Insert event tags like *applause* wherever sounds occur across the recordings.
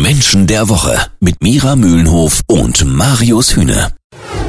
Menschen der Woche mit Mira Mühlenhof und Marius Hühne.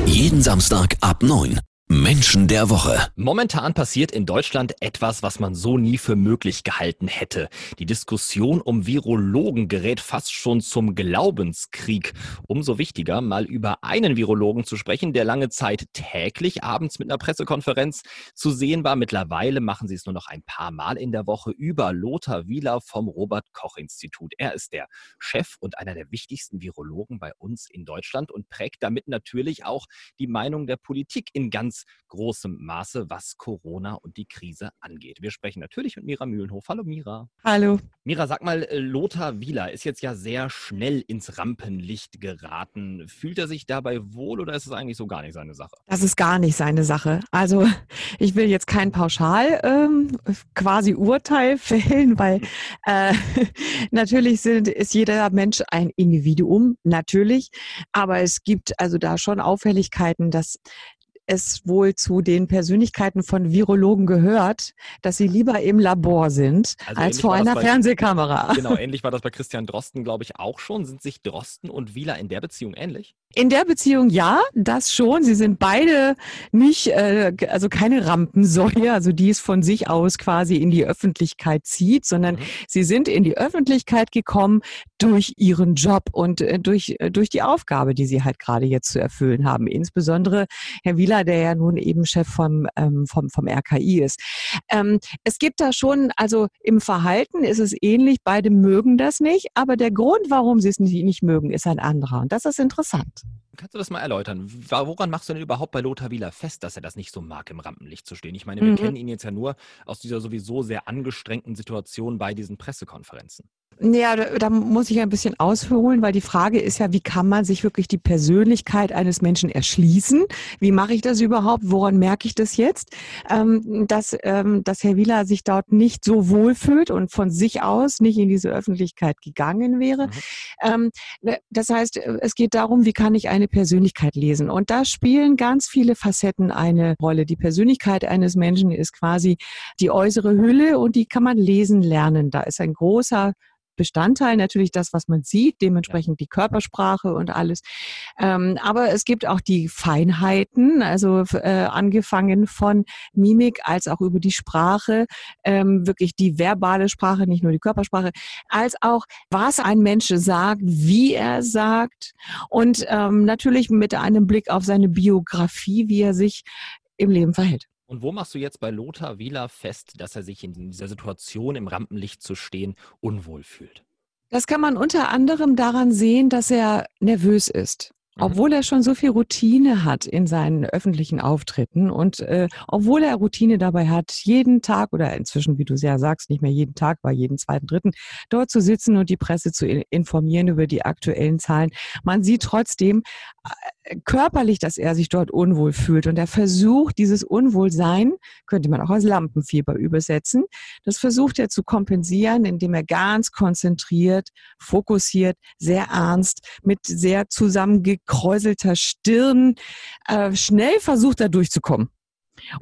Jeden Samstag ab 9. Menschen der Woche. Momentan passiert in Deutschland etwas, was man so nie für möglich gehalten hätte. Die Diskussion um Virologen gerät fast schon zum Glaubenskrieg. Umso wichtiger, mal über einen Virologen zu sprechen, der lange Zeit täglich abends mit einer Pressekonferenz zu sehen war. Mittlerweile machen sie es nur noch ein paar Mal in der Woche über Lothar Wieler vom Robert Koch Institut. Er ist der Chef und einer der wichtigsten Virologen bei uns in Deutschland und prägt damit natürlich auch die Meinung der Politik in ganz großem Maße, was Corona und die Krise angeht. Wir sprechen natürlich mit Mira Mühlenhof. Hallo Mira. Hallo. Mira, sag mal, äh, Lothar Wieler ist jetzt ja sehr schnell ins Rampenlicht geraten. Fühlt er sich dabei wohl oder ist es eigentlich so gar nicht seine Sache? Das ist gar nicht seine Sache. Also *laughs* ich will jetzt kein Pauschal ähm, quasi Urteil *laughs* fällen, weil äh, *laughs* natürlich sind, ist jeder Mensch ein Individuum, natürlich. Aber es gibt also da schon Auffälligkeiten, dass es wohl zu den Persönlichkeiten von Virologen gehört, dass sie lieber im Labor sind also als vor einer bei, Fernsehkamera. *laughs* Genau, *laughs* ähnlich war das bei Christian Drosten, glaube ich, auch schon. Sind sich Drosten und Wieler in der Beziehung ähnlich? In der Beziehung ja, das schon. Sie sind beide nicht, äh, also keine Rampensäue, also die es von sich aus quasi in die Öffentlichkeit zieht, sondern mhm. sie sind in die Öffentlichkeit gekommen durch ihren Job und äh, durch, äh, durch die Aufgabe, die sie halt gerade jetzt zu erfüllen haben. Insbesondere Herr Wieler, der ja nun eben Chef vom, ähm, vom, vom RKI ist. Ähm, es gibt da schon, also im Verhalten ist es ähnlich, beide mögen das nicht, aber der Grund, warum sie es nicht, nicht mögen, ist ein anderer. Und das ist interessant. Kannst du das mal erläutern? Woran machst du denn überhaupt bei Lothar Wieler fest, dass er das nicht so mag, im Rampenlicht zu stehen? Ich meine, wir mhm. kennen ihn jetzt ja nur aus dieser sowieso sehr angestrengten Situation bei diesen Pressekonferenzen. Ja, da, da, muss ich ein bisschen ausholen, weil die Frage ist ja, wie kann man sich wirklich die Persönlichkeit eines Menschen erschließen? Wie mache ich das überhaupt? Woran merke ich das jetzt? Ähm, dass, ähm, dass Herr Wieler sich dort nicht so wohlfühlt und von sich aus nicht in diese Öffentlichkeit gegangen wäre. Mhm. Ähm, ne, das heißt, es geht darum, wie kann ich eine Persönlichkeit lesen? Und da spielen ganz viele Facetten eine Rolle. Die Persönlichkeit eines Menschen ist quasi die äußere Hülle und die kann man lesen lernen. Da ist ein großer Bestandteil natürlich das, was man sieht, dementsprechend die Körpersprache und alles. Ähm, aber es gibt auch die Feinheiten, also äh, angefangen von Mimik als auch über die Sprache, ähm, wirklich die verbale Sprache, nicht nur die Körpersprache, als auch was ein Mensch sagt, wie er sagt und ähm, natürlich mit einem Blick auf seine Biografie, wie er sich im Leben verhält. Und wo machst du jetzt bei Lothar Wieler fest, dass er sich in dieser Situation im Rampenlicht zu stehen unwohl fühlt? Das kann man unter anderem daran sehen, dass er nervös ist. Mhm. Obwohl er schon so viel Routine hat in seinen öffentlichen Auftritten und äh, obwohl er Routine dabei hat, jeden Tag oder inzwischen, wie du sehr sagst, nicht mehr jeden Tag, war jeden zweiten, dritten, dort zu sitzen und die Presse zu informieren über die aktuellen Zahlen. Man sieht trotzdem äh, körperlich, dass er sich dort unwohl fühlt und er versucht, dieses Unwohlsein, könnte man auch als Lampenfieber übersetzen, das versucht er zu kompensieren, indem er ganz konzentriert, fokussiert, sehr ernst, mit sehr zusammenge gekräuselter Stirn äh, schnell versucht, da durchzukommen.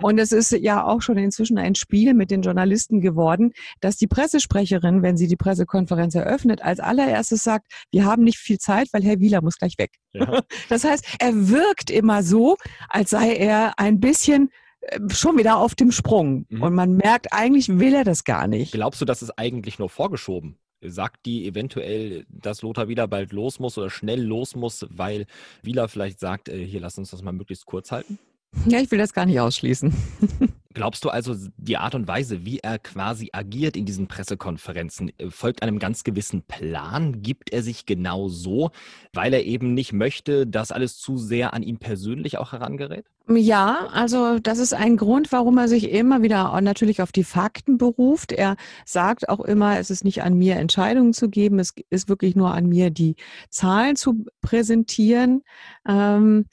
Und es ist ja auch schon inzwischen ein Spiel mit den Journalisten geworden, dass die Pressesprecherin, wenn sie die Pressekonferenz eröffnet, als allererstes sagt, wir haben nicht viel Zeit, weil Herr Wieler muss gleich weg. Ja. *laughs* Das heißt, er wirkt immer so, als sei er ein bisschen äh, schon wieder auf dem Sprung. Mhm. Und man merkt, eigentlich will er das gar nicht. Glaubst du, das ist eigentlich nur vorgeschoben? Sagt die eventuell, dass Lothar wieder bald los muss oder schnell los muss, weil Wieler vielleicht sagt, äh, hier lass uns das mal möglichst kurz halten? Ja, ich will das gar nicht ausschließen. *laughs* Glaubst du also, die Art und Weise, wie er quasi agiert in diesen Pressekonferenzen, äh, folgt einem ganz gewissen Plan? Gibt er sich genau so, weil er eben nicht möchte, dass alles zu sehr an ihn persönlich auch herangerät? Ja, also das ist ein Grund, warum er sich immer wieder natürlich auf die Fakten beruft. Er sagt auch immer, es ist nicht an mir, Entscheidungen zu geben, es ist wirklich nur an mir, die Zahlen zu präsentieren. Ähm,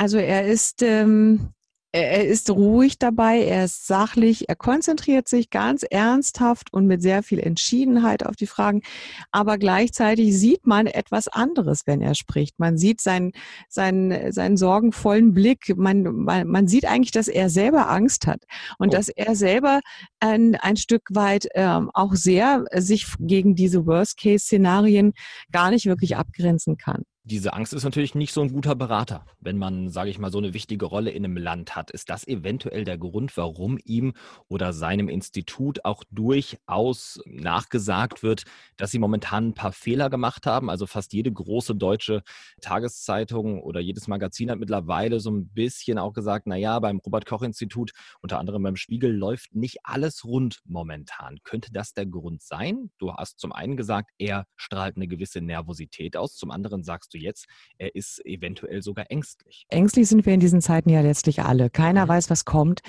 also er ist, ähm, er ist ruhig dabei, er ist sachlich, er konzentriert sich ganz ernsthaft und mit sehr viel Entschiedenheit auf die Fragen. Aber gleichzeitig sieht man etwas anderes, wenn er spricht. Man sieht seinen, seinen, seinen sorgenvollen Blick. Man, man, man sieht eigentlich, dass er selber Angst hat und oh. dass er selber ein, ein Stück weit ähm, auch sehr sich gegen diese Worst-Case-Szenarien gar nicht wirklich abgrenzen kann diese Angst ist natürlich nicht so ein guter Berater, wenn man, sage ich mal, so eine wichtige Rolle in einem Land hat. Ist das eventuell der Grund, warum ihm oder seinem Institut auch durchaus nachgesagt wird, dass sie momentan ein paar Fehler gemacht haben? Also fast jede große deutsche Tageszeitung oder jedes Magazin hat mittlerweile so ein bisschen auch gesagt, naja, beim Robert Koch Institut, unter anderem beim Spiegel, läuft nicht alles rund momentan. Könnte das der Grund sein? Du hast zum einen gesagt, er strahlt eine gewisse Nervosität aus, zum anderen sagst du jetzt, er ist eventuell sogar ängstlich. Ängstlich sind wir in diesen Zeiten ja letztlich alle. Keiner mhm. weiß, was kommt.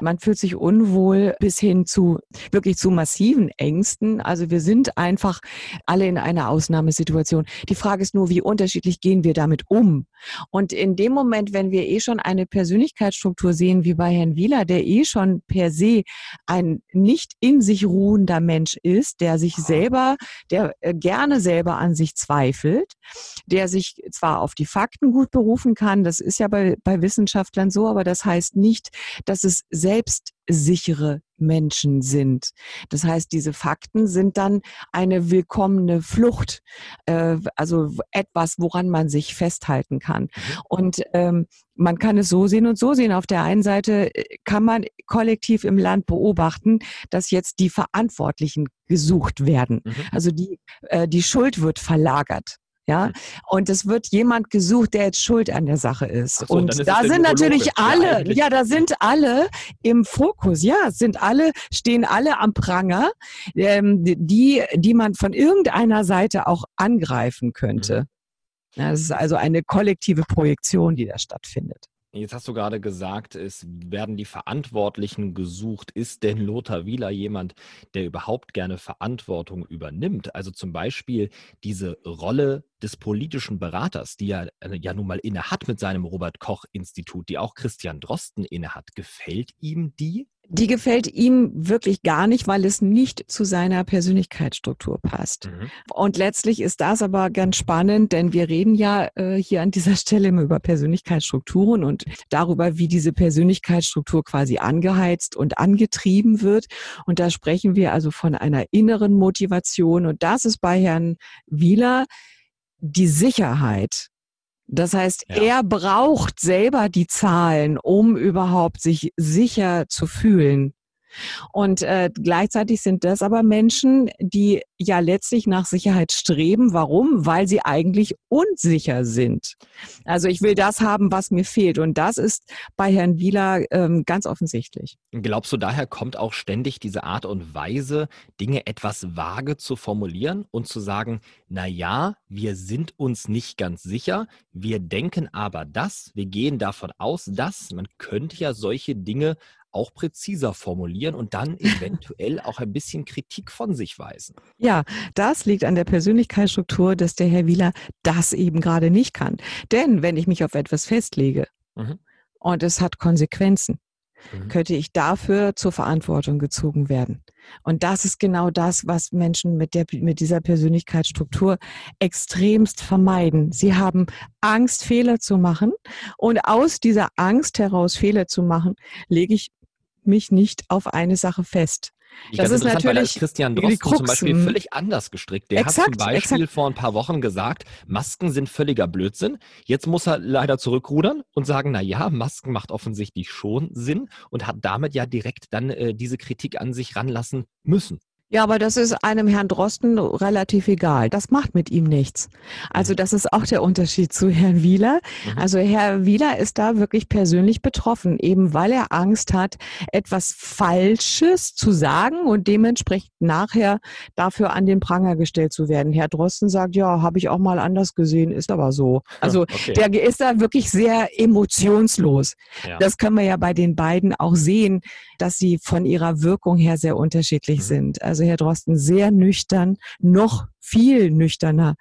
Man fühlt sich unwohl bis hin zu wirklich zu massiven Ängsten. Also wir sind einfach alle in einer Ausnahmesituation. Die Frage ist nur, wie unterschiedlich gehen wir damit um? Und in dem Moment, wenn wir eh schon eine Persönlichkeitsstruktur sehen, wie bei Herrn Wieler, der eh schon per se ein nicht in sich ruhender Mensch ist, der sich selber, der äh, gerne selber an sich zweifelt, der sich zwar auf die Fakten gut berufen kann, das ist ja bei, bei Wissenschaftlern so, aber das heißt nicht, dass es selbstsichere Menschen sind. Das heißt, diese Fakten sind dann eine willkommene Flucht, äh, also etwas, woran man sich festhalten kann. Mhm. Und ähm, man kann es so sehen und so sehen. Auf der einen Seite äh, kann man kollektiv im Land beobachten, dass jetzt die Verantwortlichen gesucht werden. Mhm. Also die, äh, die Schuld wird verlagert. Ja, mhm. und es wird jemand gesucht, der jetzt schuld an der Sache ist. So, und ist da sind natürlich alle, ja, ja, da sind alle im Fokus. Ja, sind alle, stehen alle am Pranger, ähm, die, die man von irgendeiner Seite auch angreifen könnte. Mhm. Ja, das ist also eine kollektive Projektion, die da stattfindet. Jetzt hast du gerade gesagt, es werden die Verantwortlichen gesucht. Ist denn Lothar Wieler jemand, der überhaupt gerne Verantwortung übernimmt? Also zum Beispiel diese Rolle des politischen Beraters, die er äh, ja nun mal inne hat mit seinem Robert Koch Institut, die auch Christian Drosten inne hat. Gefällt ihm die? Die gefällt ihm wirklich gar nicht, weil es nicht zu seiner Persönlichkeitsstruktur passt. Mhm. Und letztlich ist das aber ganz spannend, denn wir reden ja äh, hier an dieser Stelle immer über Persönlichkeitsstrukturen und darüber, wie diese Persönlichkeitsstruktur quasi angeheizt und angetrieben wird. Und da sprechen wir also von einer inneren Motivation. Und das ist bei Herrn Wieler die Sicherheit, das heißt, ja. er braucht selber die Zahlen, um überhaupt sich sicher zu fühlen. Und äh, gleichzeitig sind das aber Menschen, die ja letztlich nach Sicherheit streben. Warum? Weil sie eigentlich unsicher sind. Also ich will das haben, was mir fehlt. Und das ist bei Herrn Wieler ähm, ganz offensichtlich. Glaubst du, daher kommt auch ständig diese Art und Weise, Dinge etwas vage zu formulieren und zu sagen, na ja, wir sind uns nicht ganz sicher, wir denken aber das, wir gehen davon aus, dass man könnte ja solche Dinge auch präziser formulieren und dann eventuell auch ein bisschen Kritik von sich weisen. Ja, das liegt an der Persönlichkeitsstruktur, dass der Herr Wieler das eben gerade nicht kann. Denn wenn ich mich auf etwas festlege mhm. und es hat Konsequenzen, mhm. könnte ich dafür zur Verantwortung gezogen werden. Und das ist genau das, was Menschen mit, der, mit dieser Persönlichkeitsstruktur extremst vermeiden. Sie haben Angst, Fehler zu machen. Und aus dieser Angst heraus, Fehler zu machen, lege ich mich nicht auf eine Sache fest. Ich das ist natürlich Christian Drosten zum Beispiel völlig anders gestrickt. Der exakt, hat zum Beispiel exakt. vor ein paar Wochen gesagt, Masken sind völliger Blödsinn. Jetzt muss er leider zurückrudern und sagen, na ja, Masken macht offensichtlich schon Sinn und hat damit ja direkt dann äh, diese Kritik an sich ranlassen müssen. Ja, aber das ist einem Herrn Drosten relativ egal. Das macht mit ihm nichts. Also mhm. das ist auch der Unterschied zu Herrn Wieler. Mhm. Also Herr Wieler ist da wirklich persönlich betroffen, eben weil er Angst hat, etwas Falsches zu sagen und dementsprechend nachher dafür an den Pranger gestellt zu werden. Herr Drosten sagt, ja, habe ich auch mal anders gesehen, ist aber so. Also okay. der ist da wirklich sehr emotionslos. Ja. Das können wir ja bei den beiden auch sehen, dass sie von ihrer Wirkung her sehr unterschiedlich mhm. sind. Also Herr Drosten sehr nüchtern, noch viel nüchterner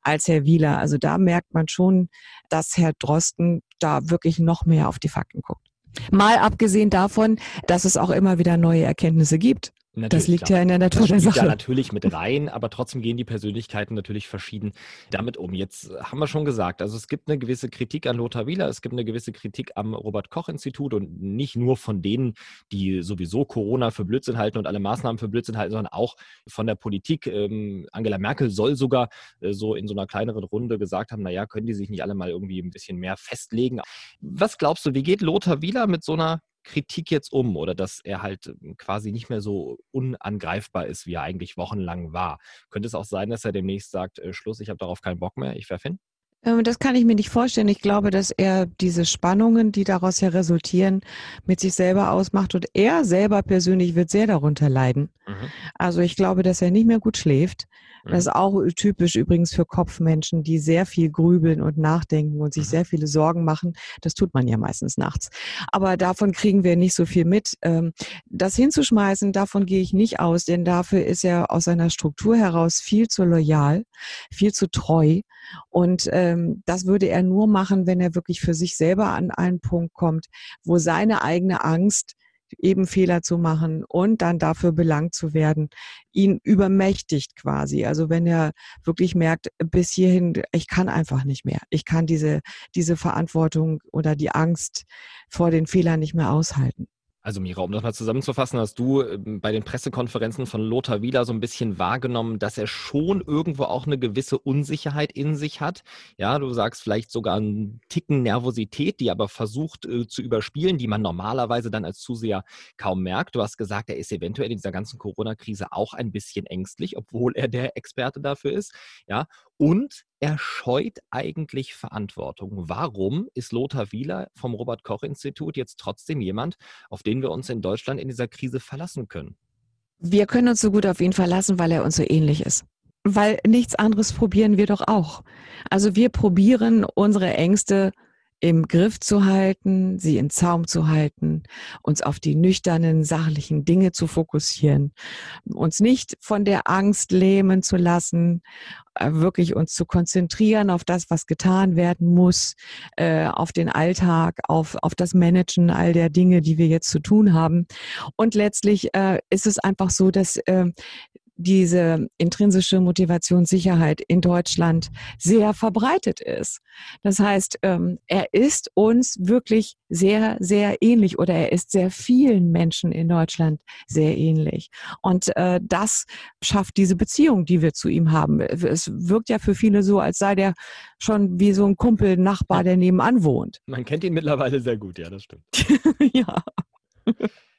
als Herr Wieler. Also da merkt man schon, dass Herr Drosten da wirklich noch mehr auf die Fakten guckt. Mal abgesehen davon, dass es auch immer wieder neue Erkenntnisse gibt. Natürlich, das liegt klar. ja in der Natur der Sache. ja natürlich mit *laughs* rein, aber trotzdem gehen die Persönlichkeiten natürlich verschieden damit um. Jetzt haben wir schon gesagt, also es gibt eine gewisse Kritik an Lothar Wieler, es gibt eine gewisse Kritik am Robert-Koch-Institut und nicht nur von denen, die sowieso Corona für Blödsinn halten und alle Maßnahmen für Blödsinn halten, sondern auch von der Politik. Ähm, Angela Merkel soll sogar äh, so in so einer kleineren Runde gesagt haben, naja, können die sich nicht alle mal irgendwie ein bisschen mehr festlegen. Was glaubst du, wie geht Lothar Wieler mit so einer Kritik jetzt um oder dass er halt ähm, quasi nicht mehr so unangreifbar ist, wie er eigentlich wochenlang war? Könnte es auch sein, dass er demnächst sagt, äh, Schluss, ich habe darauf keinen Bock mehr, ich werfe hin? Ähm, das kann ich mir nicht vorstellen. Ich glaube, dass er diese Spannungen, die daraus ja resultieren, mit sich selber ausmacht und er selber persönlich wird sehr darunter leiden. Mhm. Also ich glaube, dass er nicht mehr gut schläft. Das ist auch typisch übrigens für Kopfmenschen, die sehr viel grübeln und nachdenken und sich mhm. sehr viele Sorgen machen. Das tut man ja meistens nachts. Aber davon kriegen wir nicht so viel mit. Ähm, das hinzuschmeißen, davon gehe ich nicht aus, denn dafür ist er aus seiner Struktur heraus viel zu loyal, viel zu treu. Und ähm, das würde er nur machen, wenn er wirklich für sich selber an einen Punkt kommt, wo seine eigene Angst eben Fehler zu machen und dann dafür belangt zu werden, ihn übermächtigt quasi. Also wenn er wirklich merkt, bis hierhin, ich kann einfach nicht mehr. Ich kann diese, diese Verantwortung oder die Angst vor den Fehlern nicht mehr aushalten. Also Mira, um das mal zusammenzufassen, hast du ähm, bei den Pressekonferenzen von Lothar Wieler so ein bisschen wahrgenommen, dass er schon irgendwo auch eine gewisse Unsicherheit in sich hat. Ja, du sagst vielleicht sogar einen Ticken Nervosität, die aber versucht äh, zu überspielen, die man normalerweise dann als Zuseher kaum merkt. Du hast gesagt, er ist eventuell in dieser ganzen Corona-Krise auch ein bisschen ängstlich, obwohl er der Experte dafür ist. Ja, und er scheut eigentlich Verantwortung. Warum ist Lothar Wieler vom Robert Koch Institut jetzt trotzdem jemand, auf den wir uns in Deutschland in dieser Krise verlassen können? Wir können uns so gut auf ihn verlassen, weil er uns so ähnlich ist. Weil nichts anderes probieren wir doch auch. Also wir probieren unsere Ängste im Griff zu halten, sie in Zaum zu halten, uns auf die nüchternen, sachlichen Dinge zu fokussieren, uns nicht von der Angst lähmen zu lassen, äh, wirklich uns zu konzentrieren auf das, was getan werden muss, äh, auf den Alltag, auf, auf das Managen all der Dinge, die wir jetzt zu tun haben. Und letztlich äh, ist es einfach so, dass diese intrinsische Motivationssicherheit in Deutschland sehr verbreitet ist. Das heißt, ähm, er ist uns wirklich sehr, sehr ähnlich oder er ist sehr vielen Menschen in Deutschland sehr ähnlich. Und äh, das schafft diese Beziehung, die wir zu ihm haben. Es wirkt ja für viele so, als sei der schon wie so ein Kumpel, Nachbar, der nebenan wohnt. Man kennt ihn mittlerweile sehr gut, ja, das stimmt. *laughs* ja.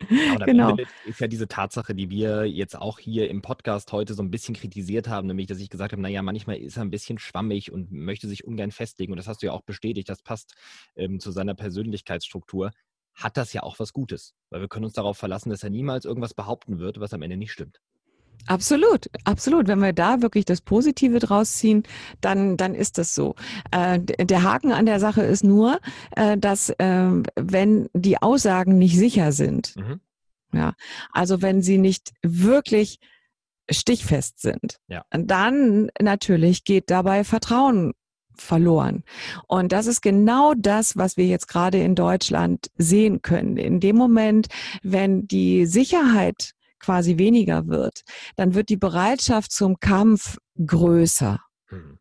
Ja, genau. ist ja diese Tatsache, die wir jetzt auch hier im Podcast heute so ein bisschen kritisiert haben, nämlich, dass ich gesagt habe, naja, manchmal ist er ein bisschen schwammig und möchte sich ungern festlegen. Und das hast du ja auch bestätigt, das passt ähm, zu seiner Persönlichkeitsstruktur. Hat das ja auch was Gutes, weil wir können uns darauf verlassen, dass er niemals irgendwas behaupten wird, was am Ende nicht stimmt. Absolut, absolut. Wenn wir da wirklich das Positive draus ziehen, dann, dann ist das so. Äh, der Haken an der Sache ist nur, äh, dass äh, wenn die Aussagen nicht sicher sind, mhm. ja, also wenn sie nicht wirklich stichfest sind, ja. dann natürlich geht dabei Vertrauen verloren. Und das ist genau das, was wir jetzt gerade in Deutschland sehen können. In dem Moment, wenn die Sicherheit quasi weniger wird, dann wird die Bereitschaft zum Kampf größer. Mhm.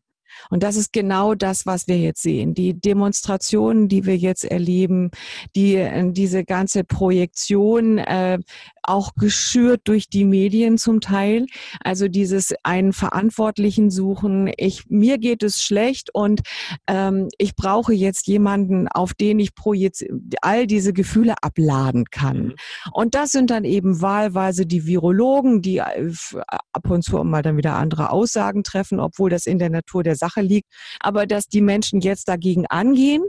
Und das ist genau das, was wir jetzt sehen. Die Demonstrationen, die wir jetzt erleben, die, äh, diese ganze Projektion, äh, auch geschürt durch die Medien zum Teil. Also dieses einen Verantwortlichen suchen. Ich, mir geht es schlecht und ähm, ich brauche jetzt jemanden, auf den ich all diese Gefühle abladen kann. Mhm. Und das sind dann eben wahlweise die Virologen, die äh, ab und zu mal dann wieder andere Aussagen treffen, obwohl das in der Natur der Sache liegt. Aber dass die Menschen jetzt dagegen angehen,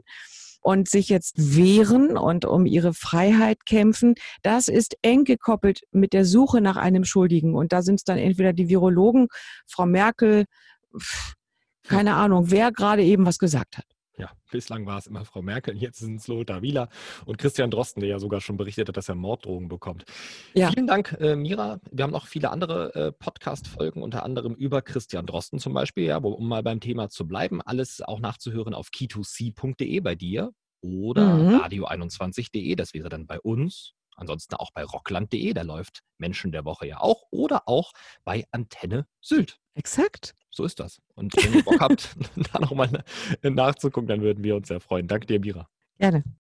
und sich jetzt wehren und um ihre Freiheit kämpfen, das ist eng gekoppelt mit der Suche nach einem Schuldigen. Und da sind es dann entweder die Virologen, Frau Merkel, keine Ahnung, wer gerade eben was gesagt hat. Ja, bislang war es immer Frau Merkel, jetzt sind es Lothar Wieler und Christian Drosten, der ja sogar schon berichtet hat, dass er Morddrogen bekommt. Ja. Vielen Dank, äh, Mira. Wir haben noch viele andere äh, Podcast-Folgen, unter anderem über Christian Drosten zum Beispiel, ja, wo, um mal beim Thema zu bleiben. Alles auch nachzuhören auf key2c.de bei dir oder Mhm. radio21.de, das wäre dann bei uns. Ansonsten auch bei rockland.de, da läuft Menschen der Woche ja auch. Oder auch bei Antenne Sylt. Exakt. So ist das. Und wenn ihr Bock habt, *laughs* da nochmal nachzugucken, dann würden wir uns sehr freuen. Danke dir, Mira. Gerne.